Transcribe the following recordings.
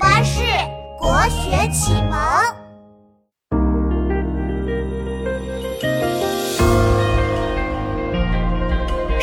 巴士国学启蒙。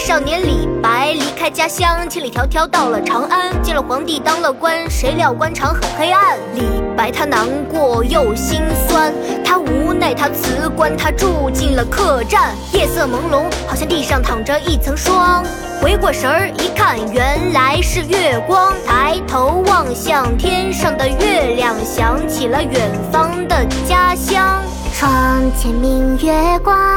少年李白离开家乡，千里迢迢到了长安，见了皇帝，当了官。谁料官场很黑暗，李白他难过又心酸，他无奈，他辞官，他住进了客栈。夜色朦胧，好像地上躺着一层霜。回过神儿一看，原来是月光。抬头望向天上的月亮，想起了远方的家乡。床前明月光。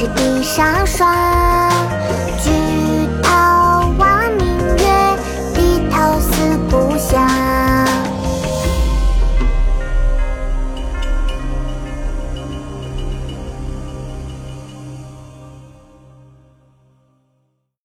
是地上霜举